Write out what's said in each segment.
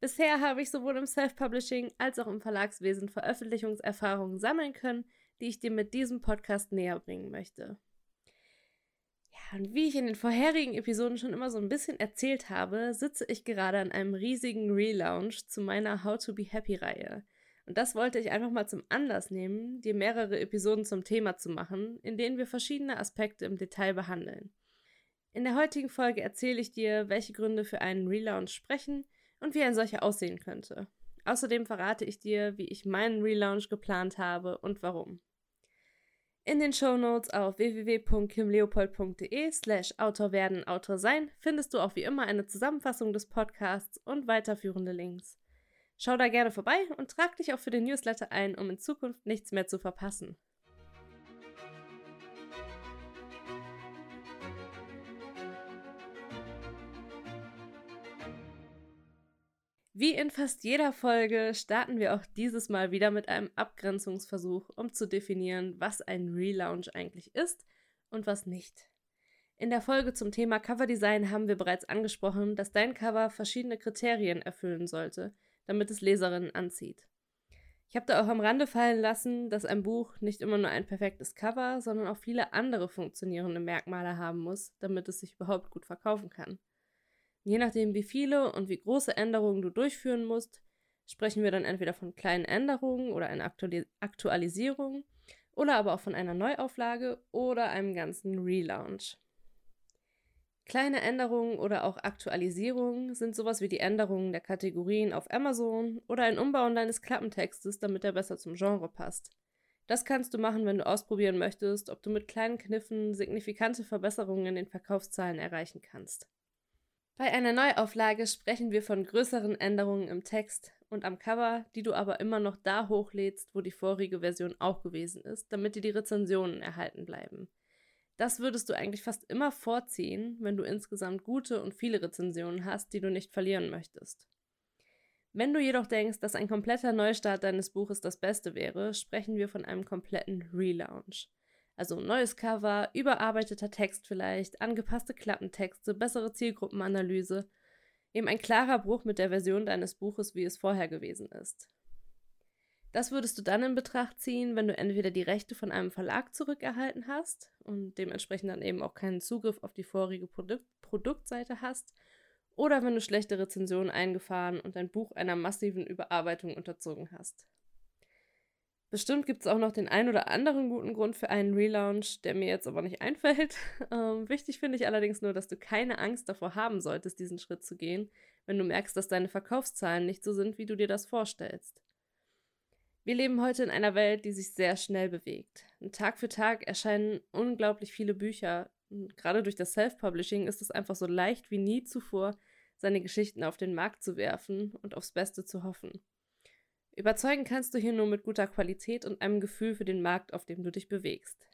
Bisher habe ich sowohl im Self-Publishing als auch im Verlagswesen Veröffentlichungserfahrungen sammeln können, die ich dir mit diesem Podcast näher bringen möchte. Ja, und wie ich in den vorherigen Episoden schon immer so ein bisschen erzählt habe, sitze ich gerade an einem riesigen Relaunch zu meiner How to Be Happy Reihe. Und das wollte ich einfach mal zum Anlass nehmen, dir mehrere Episoden zum Thema zu machen, in denen wir verschiedene Aspekte im Detail behandeln. In der heutigen Folge erzähle ich dir, welche Gründe für einen Relaunch sprechen und wie ein solcher aussehen könnte. Außerdem verrate ich dir, wie ich meinen Relaunch geplant habe und warum. In den Shownotes auf www.kimleopold.de slash Autor werden, Autor sein findest du auch wie immer eine Zusammenfassung des Podcasts und weiterführende Links. Schau da gerne vorbei und trag dich auch für den Newsletter ein, um in Zukunft nichts mehr zu verpassen. Wie in fast jeder Folge starten wir auch dieses Mal wieder mit einem Abgrenzungsversuch, um zu definieren, was ein Relaunch eigentlich ist und was nicht. In der Folge zum Thema Coverdesign haben wir bereits angesprochen, dass dein Cover verschiedene Kriterien erfüllen sollte, damit es Leserinnen anzieht. Ich habe da auch am Rande fallen lassen, dass ein Buch nicht immer nur ein perfektes Cover, sondern auch viele andere funktionierende Merkmale haben muss, damit es sich überhaupt gut verkaufen kann. Je nachdem, wie viele und wie große Änderungen du durchführen musst, sprechen wir dann entweder von kleinen Änderungen oder einer Aktualisierung oder aber auch von einer Neuauflage oder einem ganzen Relaunch. Kleine Änderungen oder auch Aktualisierungen sind sowas wie die Änderungen der Kategorien auf Amazon oder ein Umbauen deines Klappentextes, damit er besser zum Genre passt. Das kannst du machen, wenn du ausprobieren möchtest, ob du mit kleinen Kniffen signifikante Verbesserungen in den Verkaufszahlen erreichen kannst. Bei einer Neuauflage sprechen wir von größeren Änderungen im Text und am Cover, die du aber immer noch da hochlädst, wo die vorige Version auch gewesen ist, damit dir die Rezensionen erhalten bleiben. Das würdest du eigentlich fast immer vorziehen, wenn du insgesamt gute und viele Rezensionen hast, die du nicht verlieren möchtest. Wenn du jedoch denkst, dass ein kompletter Neustart deines Buches das Beste wäre, sprechen wir von einem kompletten Relaunch. Also neues Cover, überarbeiteter Text vielleicht, angepasste Klappentexte, bessere Zielgruppenanalyse. Eben ein klarer Bruch mit der Version deines Buches, wie es vorher gewesen ist. Das würdest du dann in Betracht ziehen, wenn du entweder die Rechte von einem Verlag zurückerhalten hast und dementsprechend dann eben auch keinen Zugriff auf die vorige Produkt Produktseite hast, oder wenn du schlechte Rezensionen eingefahren und dein Buch einer massiven Überarbeitung unterzogen hast. Bestimmt gibt es auch noch den einen oder anderen guten Grund für einen Relaunch, der mir jetzt aber nicht einfällt. Ähm, wichtig finde ich allerdings nur, dass du keine Angst davor haben solltest, diesen Schritt zu gehen, wenn du merkst, dass deine Verkaufszahlen nicht so sind, wie du dir das vorstellst. Wir leben heute in einer Welt, die sich sehr schnell bewegt. Und Tag für Tag erscheinen unglaublich viele Bücher. Und gerade durch das Self-Publishing ist es einfach so leicht wie nie zuvor, seine Geschichten auf den Markt zu werfen und aufs Beste zu hoffen. Überzeugen kannst du hier nur mit guter Qualität und einem Gefühl für den Markt, auf dem du dich bewegst.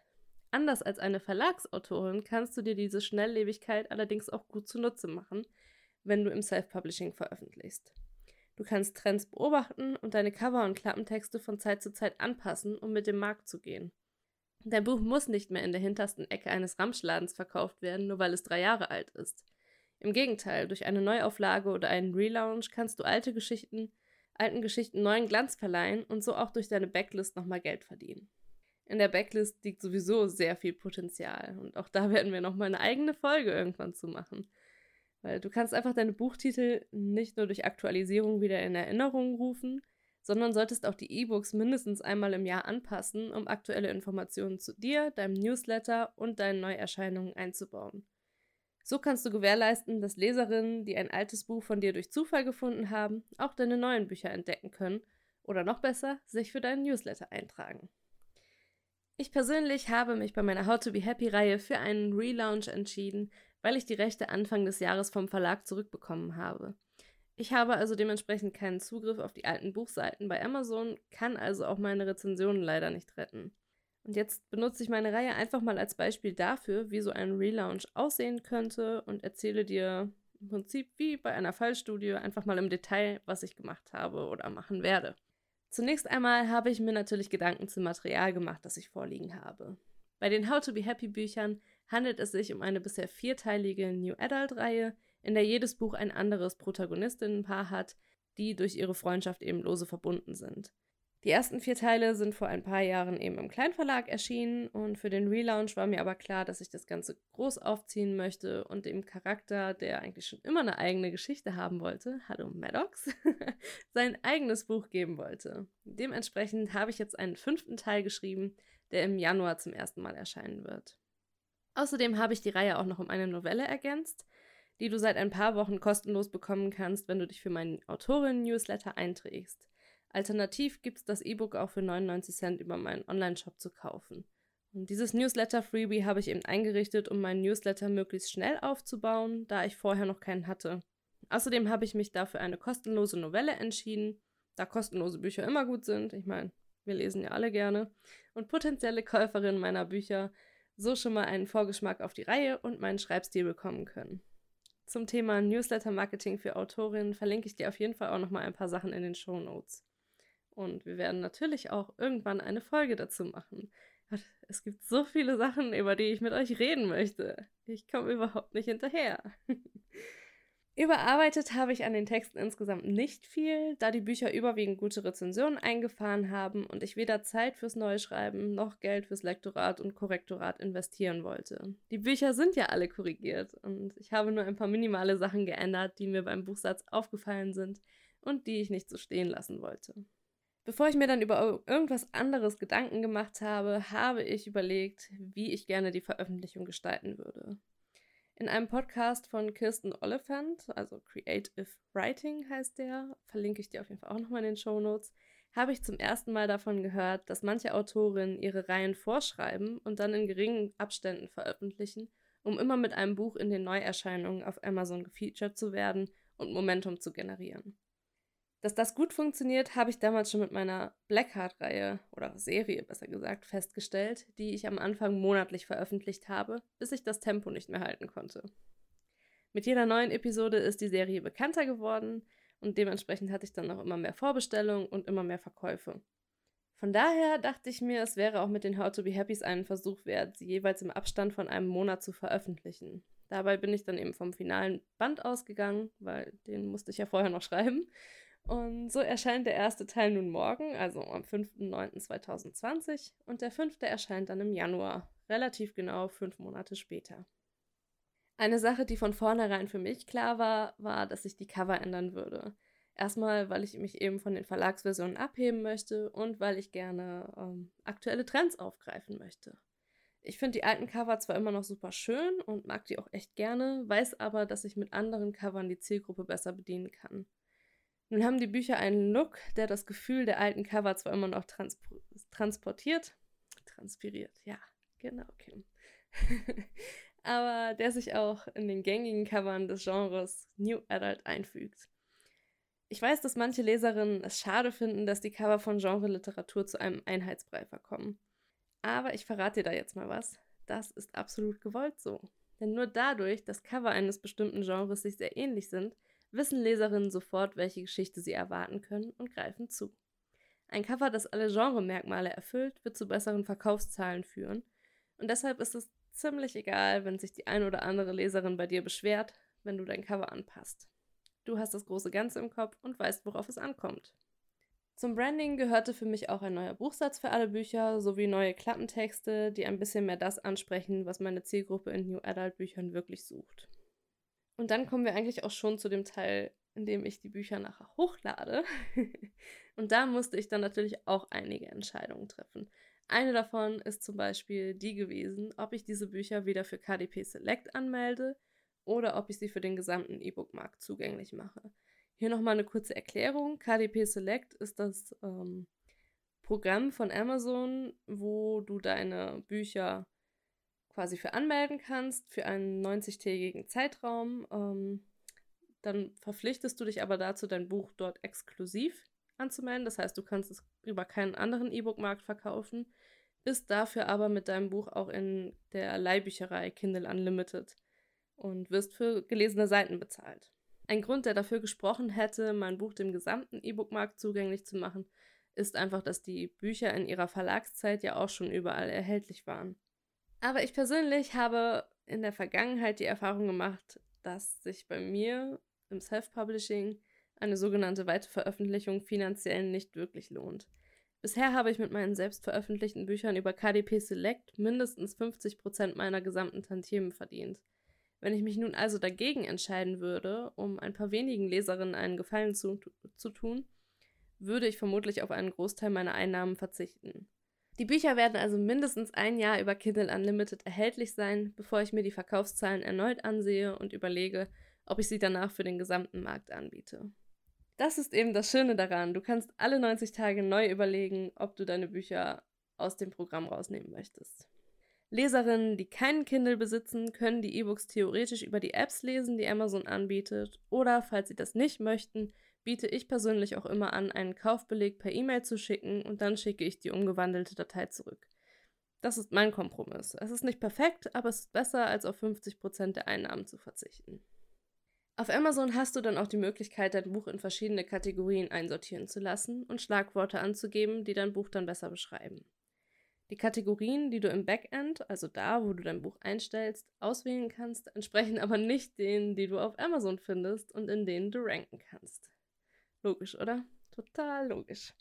Anders als eine Verlagsautorin kannst du dir diese Schnelllebigkeit allerdings auch gut zunutze machen, wenn du im Self-Publishing veröffentlichst. Du kannst Trends beobachten und deine Cover- und Klappentexte von Zeit zu Zeit anpassen, um mit dem Markt zu gehen. Dein Buch muss nicht mehr in der hintersten Ecke eines Ramschladens verkauft werden, nur weil es drei Jahre alt ist. Im Gegenteil, durch eine Neuauflage oder einen Relaunch kannst du alte Geschichten alten Geschichten neuen Glanz verleihen und so auch durch deine Backlist nochmal Geld verdienen. In der Backlist liegt sowieso sehr viel Potenzial und auch da werden wir nochmal eine eigene Folge irgendwann zu machen. Weil du kannst einfach deine Buchtitel nicht nur durch Aktualisierung wieder in Erinnerung rufen, sondern solltest auch die E-Books mindestens einmal im Jahr anpassen, um aktuelle Informationen zu dir, deinem Newsletter und deinen Neuerscheinungen einzubauen. So kannst du gewährleisten, dass Leserinnen, die ein altes Buch von dir durch Zufall gefunden haben, auch deine neuen Bücher entdecken können oder noch besser, sich für deinen Newsletter eintragen. Ich persönlich habe mich bei meiner How to Be Happy Reihe für einen Relaunch entschieden, weil ich die Rechte Anfang des Jahres vom Verlag zurückbekommen habe. Ich habe also dementsprechend keinen Zugriff auf die alten Buchseiten bei Amazon, kann also auch meine Rezensionen leider nicht retten. Und jetzt benutze ich meine Reihe einfach mal als Beispiel dafür, wie so ein Relaunch aussehen könnte und erzähle dir im Prinzip wie bei einer Fallstudie einfach mal im Detail, was ich gemacht habe oder machen werde. Zunächst einmal habe ich mir natürlich Gedanken zum Material gemacht, das ich vorliegen habe. Bei den How to Be Happy Büchern handelt es sich um eine bisher vierteilige New Adult-Reihe, in der jedes Buch ein anderes Protagonistinnenpaar hat, die durch ihre Freundschaft eben lose verbunden sind. Die ersten vier Teile sind vor ein paar Jahren eben im Kleinverlag erschienen und für den Relaunch war mir aber klar, dass ich das Ganze groß aufziehen möchte und dem Charakter, der eigentlich schon immer eine eigene Geschichte haben wollte, hallo Maddox, sein eigenes Buch geben wollte. Dementsprechend habe ich jetzt einen fünften Teil geschrieben, der im Januar zum ersten Mal erscheinen wird. Außerdem habe ich die Reihe auch noch um eine Novelle ergänzt, die du seit ein paar Wochen kostenlos bekommen kannst, wenn du dich für meinen Autorinnen-Newsletter einträgst. Alternativ gibt es das E-Book auch für 99 Cent über meinen Online-Shop zu kaufen. Und dieses Newsletter-Freebie habe ich eben eingerichtet, um meinen Newsletter möglichst schnell aufzubauen, da ich vorher noch keinen hatte. Außerdem habe ich mich dafür eine kostenlose Novelle entschieden, da kostenlose Bücher immer gut sind. Ich meine, wir lesen ja alle gerne. Und potenzielle Käuferinnen meiner Bücher so schon mal einen Vorgeschmack auf die Reihe und meinen Schreibstil bekommen können. Zum Thema Newsletter-Marketing für Autorinnen verlinke ich dir auf jeden Fall auch noch mal ein paar Sachen in den Show Notes. Und wir werden natürlich auch irgendwann eine Folge dazu machen. Es gibt so viele Sachen, über die ich mit euch reden möchte. Ich komme überhaupt nicht hinterher. Überarbeitet habe ich an den Texten insgesamt nicht viel, da die Bücher überwiegend gute Rezensionen eingefahren haben und ich weder Zeit fürs Neuschreiben noch Geld fürs Lektorat und Korrektorat investieren wollte. Die Bücher sind ja alle korrigiert und ich habe nur ein paar minimale Sachen geändert, die mir beim Buchsatz aufgefallen sind und die ich nicht so stehen lassen wollte. Bevor ich mir dann über irgendwas anderes Gedanken gemacht habe, habe ich überlegt, wie ich gerne die Veröffentlichung gestalten würde. In einem Podcast von Kirsten Oliphant, also Creative Writing heißt der, verlinke ich dir auf jeden Fall auch nochmal in den Show Notes, habe ich zum ersten Mal davon gehört, dass manche Autorinnen ihre Reihen vorschreiben und dann in geringen Abständen veröffentlichen, um immer mit einem Buch in den Neuerscheinungen auf Amazon gefeatured zu werden und Momentum zu generieren. Dass das gut funktioniert, habe ich damals schon mit meiner Blackheart-Reihe oder Serie besser gesagt festgestellt, die ich am Anfang monatlich veröffentlicht habe, bis ich das Tempo nicht mehr halten konnte. Mit jeder neuen Episode ist die Serie bekannter geworden und dementsprechend hatte ich dann auch immer mehr Vorbestellungen und immer mehr Verkäufe. Von daher dachte ich mir, es wäre auch mit den How to Be Happys einen Versuch wert, sie jeweils im Abstand von einem Monat zu veröffentlichen. Dabei bin ich dann eben vom finalen Band ausgegangen, weil den musste ich ja vorher noch schreiben und so erscheint der erste Teil nun morgen, also am 5.9.2020, und der fünfte erscheint dann im Januar, relativ genau fünf Monate später. Eine Sache, die von vornherein für mich klar war, war, dass ich die Cover ändern würde. Erstmal, weil ich mich eben von den Verlagsversionen abheben möchte und weil ich gerne ähm, aktuelle Trends aufgreifen möchte. Ich finde die alten Cover zwar immer noch super schön und mag die auch echt gerne, weiß aber, dass ich mit anderen Covern die Zielgruppe besser bedienen kann. Nun haben die Bücher einen Look, der das Gefühl der alten Cover zwar immer noch trans transportiert, transpiriert, ja, genau, Kim. aber der sich auch in den gängigen Covern des Genres New Adult einfügt. Ich weiß, dass manche Leserinnen es schade finden, dass die Cover von Genre-Literatur zu einem Einheitsbrei verkommen. Aber ich verrate dir da jetzt mal was. Das ist absolut gewollt so. Denn nur dadurch, dass Cover eines bestimmten Genres sich sehr ähnlich sind, wissen Leserinnen sofort, welche Geschichte sie erwarten können und greifen zu. Ein Cover, das alle Genremerkmale erfüllt, wird zu besseren Verkaufszahlen führen und deshalb ist es ziemlich egal, wenn sich die ein oder andere Leserin bei dir beschwert, wenn du dein Cover anpasst. Du hast das große Ganze im Kopf und weißt, worauf es ankommt. Zum Branding gehörte für mich auch ein neuer Buchsatz für alle Bücher sowie neue Klappentexte, die ein bisschen mehr das ansprechen, was meine Zielgruppe in New Adult Büchern wirklich sucht. Und dann kommen wir eigentlich auch schon zu dem Teil, in dem ich die Bücher nachher hochlade. und da musste ich dann natürlich auch einige Entscheidungen treffen. Eine davon ist zum Beispiel die gewesen, ob ich diese Bücher wieder für KDP Select anmelde oder ob ich sie für den gesamten E-Book-Markt zugänglich mache. Hier nochmal eine kurze Erklärung. KDP Select ist das ähm, Programm von Amazon, wo du deine Bücher quasi für anmelden kannst für einen 90-tägigen Zeitraum. Ähm, dann verpflichtest du dich aber dazu, dein Buch dort exklusiv anzumelden. Das heißt, du kannst es über keinen anderen E-Book-Markt verkaufen, bist dafür aber mit deinem Buch auch in der Leihbücherei Kindle Unlimited und wirst für gelesene Seiten bezahlt. Ein Grund, der dafür gesprochen hätte, mein Buch dem gesamten E-Book-Markt zugänglich zu machen, ist einfach, dass die Bücher in ihrer Verlagszeit ja auch schon überall erhältlich waren. Aber ich persönlich habe in der Vergangenheit die Erfahrung gemacht, dass sich bei mir im Self-Publishing eine sogenannte Weiterveröffentlichung finanziell nicht wirklich lohnt. Bisher habe ich mit meinen selbst veröffentlichten Büchern über KDP Select mindestens 50% meiner gesamten Tantiemen verdient. Wenn ich mich nun also dagegen entscheiden würde, um ein paar wenigen Leserinnen einen Gefallen zu, zu tun, würde ich vermutlich auf einen Großteil meiner Einnahmen verzichten. Die Bücher werden also mindestens ein Jahr über Kindle Unlimited erhältlich sein, bevor ich mir die Verkaufszahlen erneut ansehe und überlege, ob ich sie danach für den gesamten Markt anbiete. Das ist eben das Schöne daran. Du kannst alle 90 Tage neu überlegen, ob du deine Bücher aus dem Programm rausnehmen möchtest. Leserinnen, die keinen Kindle besitzen, können die E-Books theoretisch über die Apps lesen, die Amazon anbietet. Oder, falls sie das nicht möchten, biete ich persönlich auch immer an, einen Kaufbeleg per E-Mail zu schicken und dann schicke ich die umgewandelte Datei zurück. Das ist mein Kompromiss. Es ist nicht perfekt, aber es ist besser, als auf 50% der Einnahmen zu verzichten. Auf Amazon hast du dann auch die Möglichkeit, dein Buch in verschiedene Kategorien einsortieren zu lassen und Schlagworte anzugeben, die dein Buch dann besser beschreiben. Die Kategorien, die du im Backend, also da, wo du dein Buch einstellst, auswählen kannst, entsprechen aber nicht denen, die du auf Amazon findest und in denen du ranken kannst. Logisch, oder? Total logisch.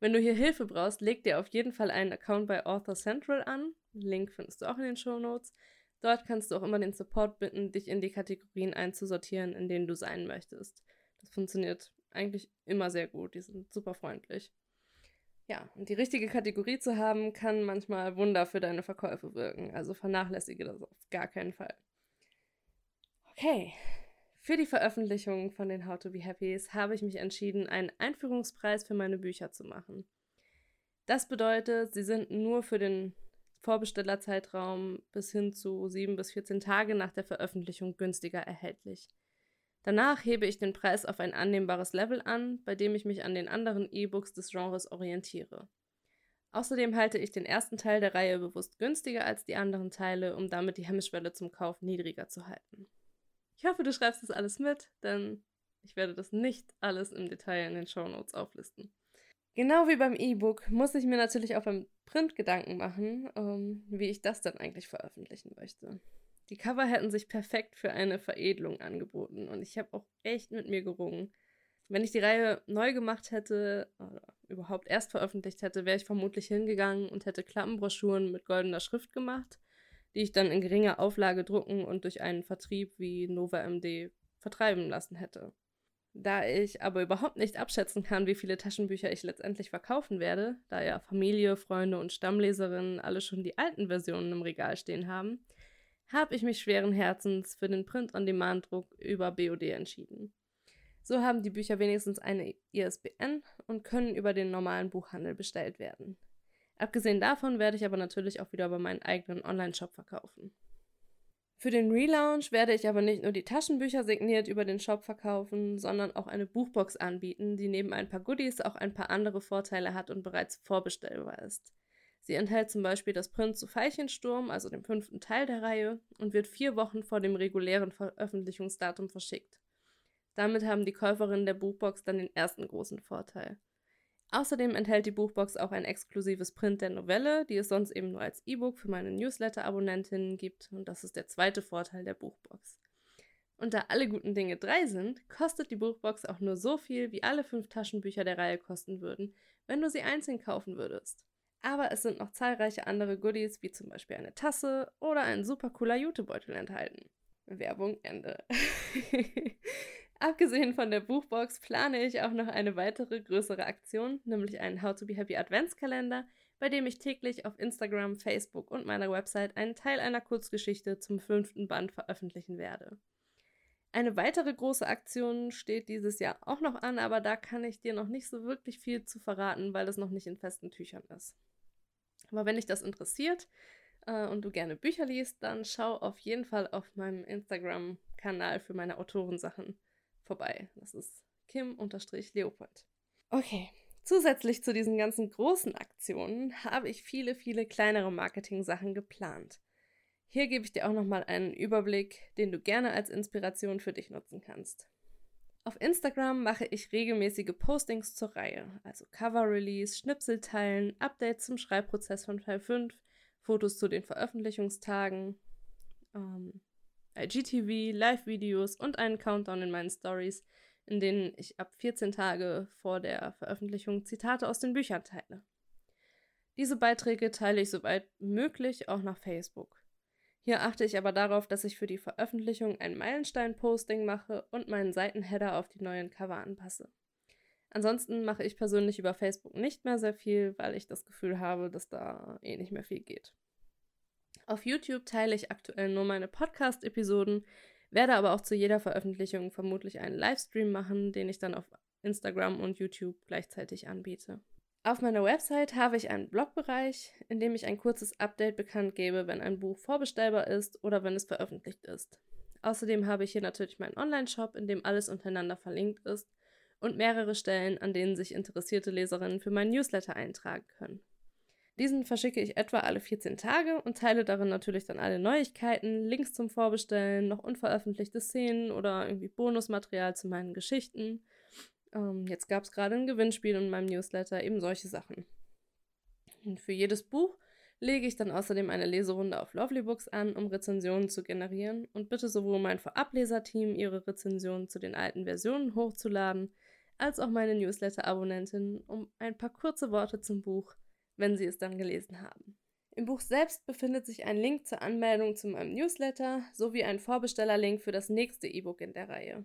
Wenn du hier Hilfe brauchst, leg dir auf jeden Fall einen Account bei Author Central an. Link findest du auch in den Show Notes. Dort kannst du auch immer den Support bitten, dich in die Kategorien einzusortieren, in denen du sein möchtest. Das funktioniert eigentlich immer sehr gut. Die sind super freundlich. Ja, und die richtige Kategorie zu haben, kann manchmal Wunder für deine Verkäufe wirken. Also vernachlässige das auf gar keinen Fall. Okay, für die Veröffentlichung von den How to Be Happys habe ich mich entschieden, einen Einführungspreis für meine Bücher zu machen. Das bedeutet, sie sind nur für den Vorbestellerzeitraum bis hin zu 7 bis 14 Tage nach der Veröffentlichung günstiger erhältlich. Danach hebe ich den Preis auf ein annehmbares Level an, bei dem ich mich an den anderen E-Books des Genres orientiere. Außerdem halte ich den ersten Teil der Reihe bewusst günstiger als die anderen Teile, um damit die Hemmschwelle zum Kauf niedriger zu halten. Ich hoffe, du schreibst das alles mit, denn ich werde das nicht alles im Detail in den Show Notes auflisten. Genau wie beim E-Book muss ich mir natürlich auch beim Print Gedanken machen, um, ähm, wie ich das dann eigentlich veröffentlichen möchte. Die Cover hätten sich perfekt für eine Veredelung angeboten und ich habe auch echt mit mir gerungen. Wenn ich die Reihe neu gemacht hätte oder überhaupt erst veröffentlicht hätte, wäre ich vermutlich hingegangen und hätte Klappenbroschüren mit goldener Schrift gemacht, die ich dann in geringer Auflage drucken und durch einen Vertrieb wie Nova MD vertreiben lassen hätte. Da ich aber überhaupt nicht abschätzen kann, wie viele Taschenbücher ich letztendlich verkaufen werde, da ja Familie, Freunde und Stammleserinnen alle schon die alten Versionen im Regal stehen haben, habe ich mich schweren Herzens für den Print-on-Demand-Druck über BOD entschieden. So haben die Bücher wenigstens eine ISBN und können über den normalen Buchhandel bestellt werden. Abgesehen davon werde ich aber natürlich auch wieder über meinen eigenen Online-Shop verkaufen. Für den Relaunch werde ich aber nicht nur die Taschenbücher signiert über den Shop verkaufen, sondern auch eine Buchbox anbieten, die neben ein paar Goodies auch ein paar andere Vorteile hat und bereits vorbestellbar ist. Sie enthält zum Beispiel das Print zu Veilchensturm, also dem fünften Teil der Reihe, und wird vier Wochen vor dem regulären Veröffentlichungsdatum verschickt. Damit haben die Käuferinnen der Buchbox dann den ersten großen Vorteil. Außerdem enthält die Buchbox auch ein exklusives Print der Novelle, die es sonst eben nur als E-Book für meine Newsletter-Abonnentinnen gibt, und das ist der zweite Vorteil der Buchbox. Und da alle guten Dinge drei sind, kostet die Buchbox auch nur so viel, wie alle fünf Taschenbücher der Reihe kosten würden, wenn du sie einzeln kaufen würdest. Aber es sind noch zahlreiche andere Goodies, wie zum Beispiel eine Tasse oder ein super cooler Jutebeutel enthalten. Werbung Ende. Abgesehen von der Buchbox plane ich auch noch eine weitere größere Aktion, nämlich einen How to Be Happy Adventskalender, bei dem ich täglich auf Instagram, Facebook und meiner Website einen Teil einer Kurzgeschichte zum fünften Band veröffentlichen werde. Eine weitere große Aktion steht dieses Jahr auch noch an, aber da kann ich dir noch nicht so wirklich viel zu verraten, weil es noch nicht in festen Tüchern ist. Aber wenn dich das interessiert äh, und du gerne Bücher liest, dann schau auf jeden Fall auf meinem Instagram-Kanal für meine Autorensachen vorbei. Das ist Kim-Leopold. Okay, zusätzlich zu diesen ganzen großen Aktionen habe ich viele, viele kleinere Marketing-Sachen geplant. Hier gebe ich dir auch nochmal einen Überblick, den du gerne als Inspiration für dich nutzen kannst. Auf Instagram mache ich regelmäßige Postings zur Reihe, also Cover-Release, Schnipselteilen, Updates zum Schreibprozess von Teil 5, Fotos zu den Veröffentlichungstagen, ähm, IGTV, Live-Videos und einen Countdown in meinen Stories, in denen ich ab 14 Tage vor der Veröffentlichung Zitate aus den Büchern teile. Diese Beiträge teile ich soweit möglich auch nach Facebook. Hier achte ich aber darauf, dass ich für die Veröffentlichung ein Meilenstein-Posting mache und meinen Seitenheader auf die neuen Cover anpasse. Ansonsten mache ich persönlich über Facebook nicht mehr sehr viel, weil ich das Gefühl habe, dass da eh nicht mehr viel geht. Auf YouTube teile ich aktuell nur meine Podcast-Episoden, werde aber auch zu jeder Veröffentlichung vermutlich einen Livestream machen, den ich dann auf Instagram und YouTube gleichzeitig anbiete. Auf meiner Website habe ich einen Blogbereich, in dem ich ein kurzes Update bekannt gebe, wenn ein Buch vorbestellbar ist oder wenn es veröffentlicht ist. Außerdem habe ich hier natürlich meinen Online-Shop, in dem alles untereinander verlinkt ist und mehrere Stellen, an denen sich interessierte Leserinnen für meinen Newsletter eintragen können. Diesen verschicke ich etwa alle 14 Tage und teile darin natürlich dann alle Neuigkeiten, Links zum Vorbestellen, noch unveröffentlichte Szenen oder irgendwie Bonusmaterial zu meinen Geschichten ähm, jetzt gab es gerade ein Gewinnspiel in meinem Newsletter, eben solche Sachen. Und für jedes Buch lege ich dann außerdem eine Leserunde auf Lovely Books an, um Rezensionen zu generieren und bitte sowohl mein Vorableserteam, ihre Rezensionen zu den alten Versionen hochzuladen, als auch meine Newsletter-Abonnentinnen um ein paar kurze Worte zum Buch, wenn sie es dann gelesen haben. Im Buch selbst befindet sich ein Link zur Anmeldung zu meinem Newsletter sowie ein Vorbestellerlink für das nächste E-Book in der Reihe.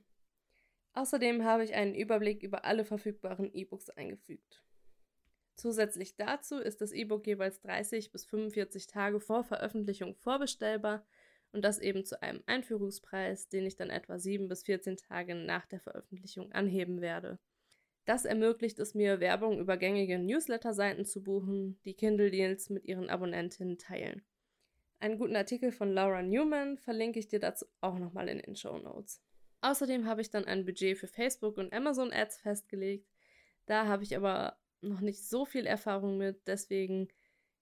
Außerdem habe ich einen Überblick über alle verfügbaren E-Books eingefügt. Zusätzlich dazu ist das E-Book jeweils 30 bis 45 Tage vor Veröffentlichung vorbestellbar und das eben zu einem Einführungspreis, den ich dann etwa 7 bis 14 Tage nach der Veröffentlichung anheben werde. Das ermöglicht es mir, Werbung über gängige Newsletter-Seiten zu buchen, die Kindle-Deals mit ihren Abonnentinnen teilen. Einen guten Artikel von Laura Newman verlinke ich dir dazu auch nochmal in den Show Notes. Außerdem habe ich dann ein Budget für Facebook und Amazon Ads festgelegt. Da habe ich aber noch nicht so viel Erfahrung mit, deswegen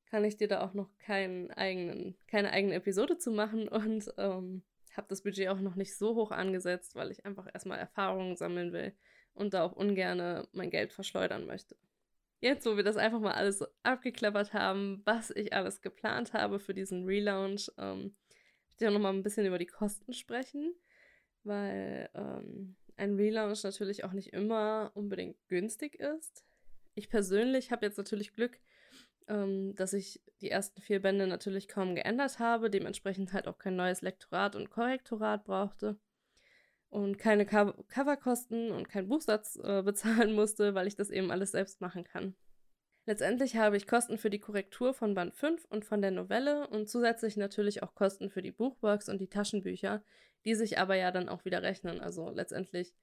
kann ich dir da auch noch keinen eigenen, keine eigene Episode zu machen und ähm, habe das Budget auch noch nicht so hoch angesetzt, weil ich einfach erstmal Erfahrungen sammeln will und da auch ungern mein Geld verschleudern möchte. Jetzt, wo wir das einfach mal alles abgeklappert haben, was ich alles geplant habe für diesen Relaunch, ähm, ich dir noch mal ein bisschen über die Kosten sprechen weil ähm, ein Relaunch natürlich auch nicht immer unbedingt günstig ist. Ich persönlich habe jetzt natürlich Glück, ähm, dass ich die ersten vier Bände natürlich kaum geändert habe, dementsprechend halt auch kein neues Lektorat und Korrektorat brauchte und keine Co Coverkosten und keinen Buchsatz äh, bezahlen musste, weil ich das eben alles selbst machen kann. Letztendlich habe ich Kosten für die Korrektur von Band 5 und von der Novelle und zusätzlich natürlich auch Kosten für die Buchbox und die Taschenbücher, die sich aber ja dann auch wieder rechnen. Also letztendlich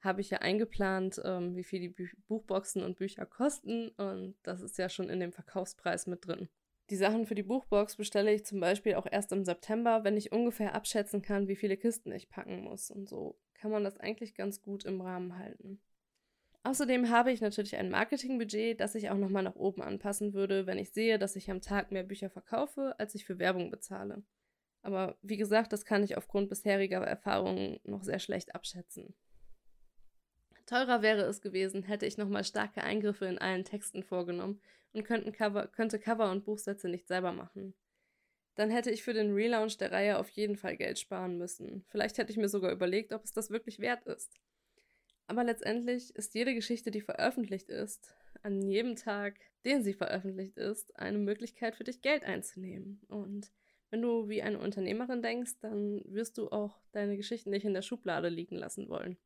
habe ich ja eingeplant, ähm, wie viel die Bü Buchboxen und Bücher kosten und das ist ja schon in dem Verkaufspreis mit drin. Die Sachen für die Buchbox bestelle ich zum Beispiel auch erst im September, wenn ich ungefähr abschätzen kann, wie viele Kisten ich packen muss. Und so kann man das eigentlich ganz gut im Rahmen halten. Außerdem habe ich natürlich ein Marketingbudget, das ich auch nochmal nach oben anpassen würde, wenn ich sehe, dass ich am Tag mehr Bücher verkaufe, als ich für Werbung bezahle. Aber wie gesagt, das kann ich aufgrund bisheriger Erfahrungen noch sehr schlecht abschätzen. Teurer wäre es gewesen, hätte ich nochmal starke Eingriffe in allen Texten vorgenommen und Cover, könnte Cover und Buchsätze nicht selber machen. Dann hätte ich für den Relaunch der Reihe auf jeden Fall Geld sparen müssen. Vielleicht hätte ich mir sogar überlegt, ob es das wirklich wert ist. Aber letztendlich ist jede Geschichte, die veröffentlicht ist, an jedem Tag, den sie veröffentlicht ist, eine Möglichkeit für dich Geld einzunehmen. Und wenn du wie eine Unternehmerin denkst, dann wirst du auch deine Geschichten nicht in der Schublade liegen lassen wollen.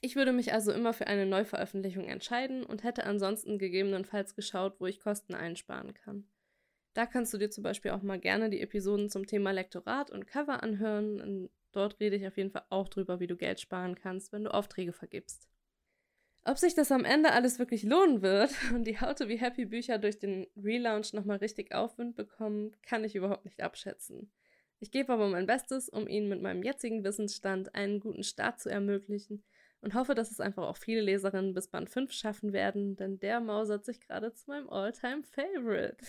Ich würde mich also immer für eine Neuveröffentlichung entscheiden und hätte ansonsten gegebenenfalls geschaut, wo ich Kosten einsparen kann. Da kannst du dir zum Beispiel auch mal gerne die Episoden zum Thema Lektorat und Cover anhören. Dort rede ich auf jeden Fall auch drüber, wie du Geld sparen kannst, wenn du Aufträge vergibst. Ob sich das am Ende alles wirklich lohnen wird und die How to Be Happy Bücher durch den Relaunch nochmal richtig Aufwind bekommen, kann ich überhaupt nicht abschätzen. Ich gebe aber mein Bestes, um Ihnen mit meinem jetzigen Wissensstand einen guten Start zu ermöglichen und hoffe, dass es einfach auch viele Leserinnen bis Band 5 schaffen werden, denn der mausert sich gerade zu meinem Alltime favorite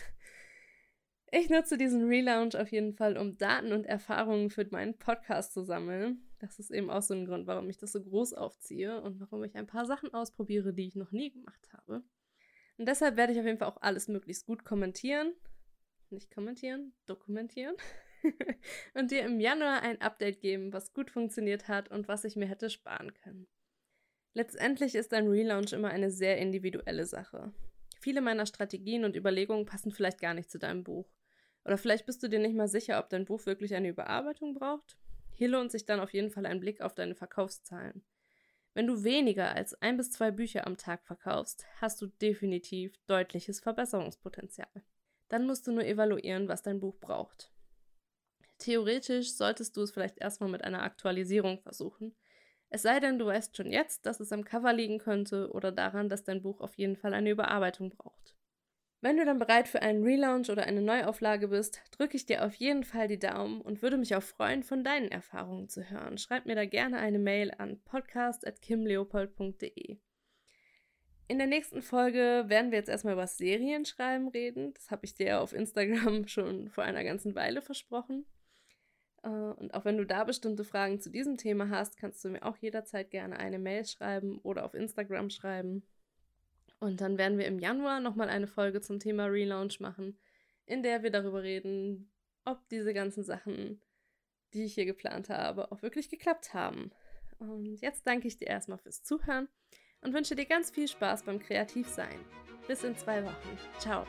Ich nutze diesen Relaunch auf jeden Fall, um Daten und Erfahrungen für meinen Podcast zu sammeln. Das ist eben auch so ein Grund, warum ich das so groß aufziehe und warum ich ein paar Sachen ausprobiere, die ich noch nie gemacht habe. Und deshalb werde ich auf jeden Fall auch alles möglichst gut kommentieren. Nicht kommentieren, dokumentieren. und dir im Januar ein Update geben, was gut funktioniert hat und was ich mir hätte sparen können. Letztendlich ist ein Relaunch immer eine sehr individuelle Sache. Viele meiner Strategien und Überlegungen passen vielleicht gar nicht zu deinem Buch. Oder vielleicht bist du dir nicht mal sicher, ob dein Buch wirklich eine Überarbeitung braucht. Hier lohnt sich dann auf jeden Fall ein Blick auf deine Verkaufszahlen. Wenn du weniger als ein bis zwei Bücher am Tag verkaufst, hast du definitiv deutliches Verbesserungspotenzial. Dann musst du nur evaluieren, was dein Buch braucht. Theoretisch solltest du es vielleicht erstmal mit einer Aktualisierung versuchen, es sei denn, du weißt schon jetzt, dass es am Cover liegen könnte oder daran, dass dein Buch auf jeden Fall eine Überarbeitung braucht. Wenn du dann bereit für einen Relaunch oder eine Neuauflage bist, drücke ich dir auf jeden Fall die Daumen und würde mich auch freuen, von deinen Erfahrungen zu hören. Schreib mir da gerne eine Mail an podcast.kimleopold.de. In der nächsten Folge werden wir jetzt erstmal über Serienschreiben reden. Das habe ich dir auf Instagram schon vor einer ganzen Weile versprochen. Äh, und auch wenn du da bestimmte Fragen zu diesem Thema hast, kannst du mir auch jederzeit gerne eine Mail schreiben oder auf Instagram schreiben. Und dann werden wir im Januar nochmal eine Folge zum Thema Relaunch machen, in der wir darüber reden, ob diese ganzen Sachen, die ich hier geplant habe, auch wirklich geklappt haben. Und jetzt danke ich dir erstmal fürs Zuhören und wünsche dir ganz viel Spaß beim Kreativsein. Bis in zwei Wochen. Ciao.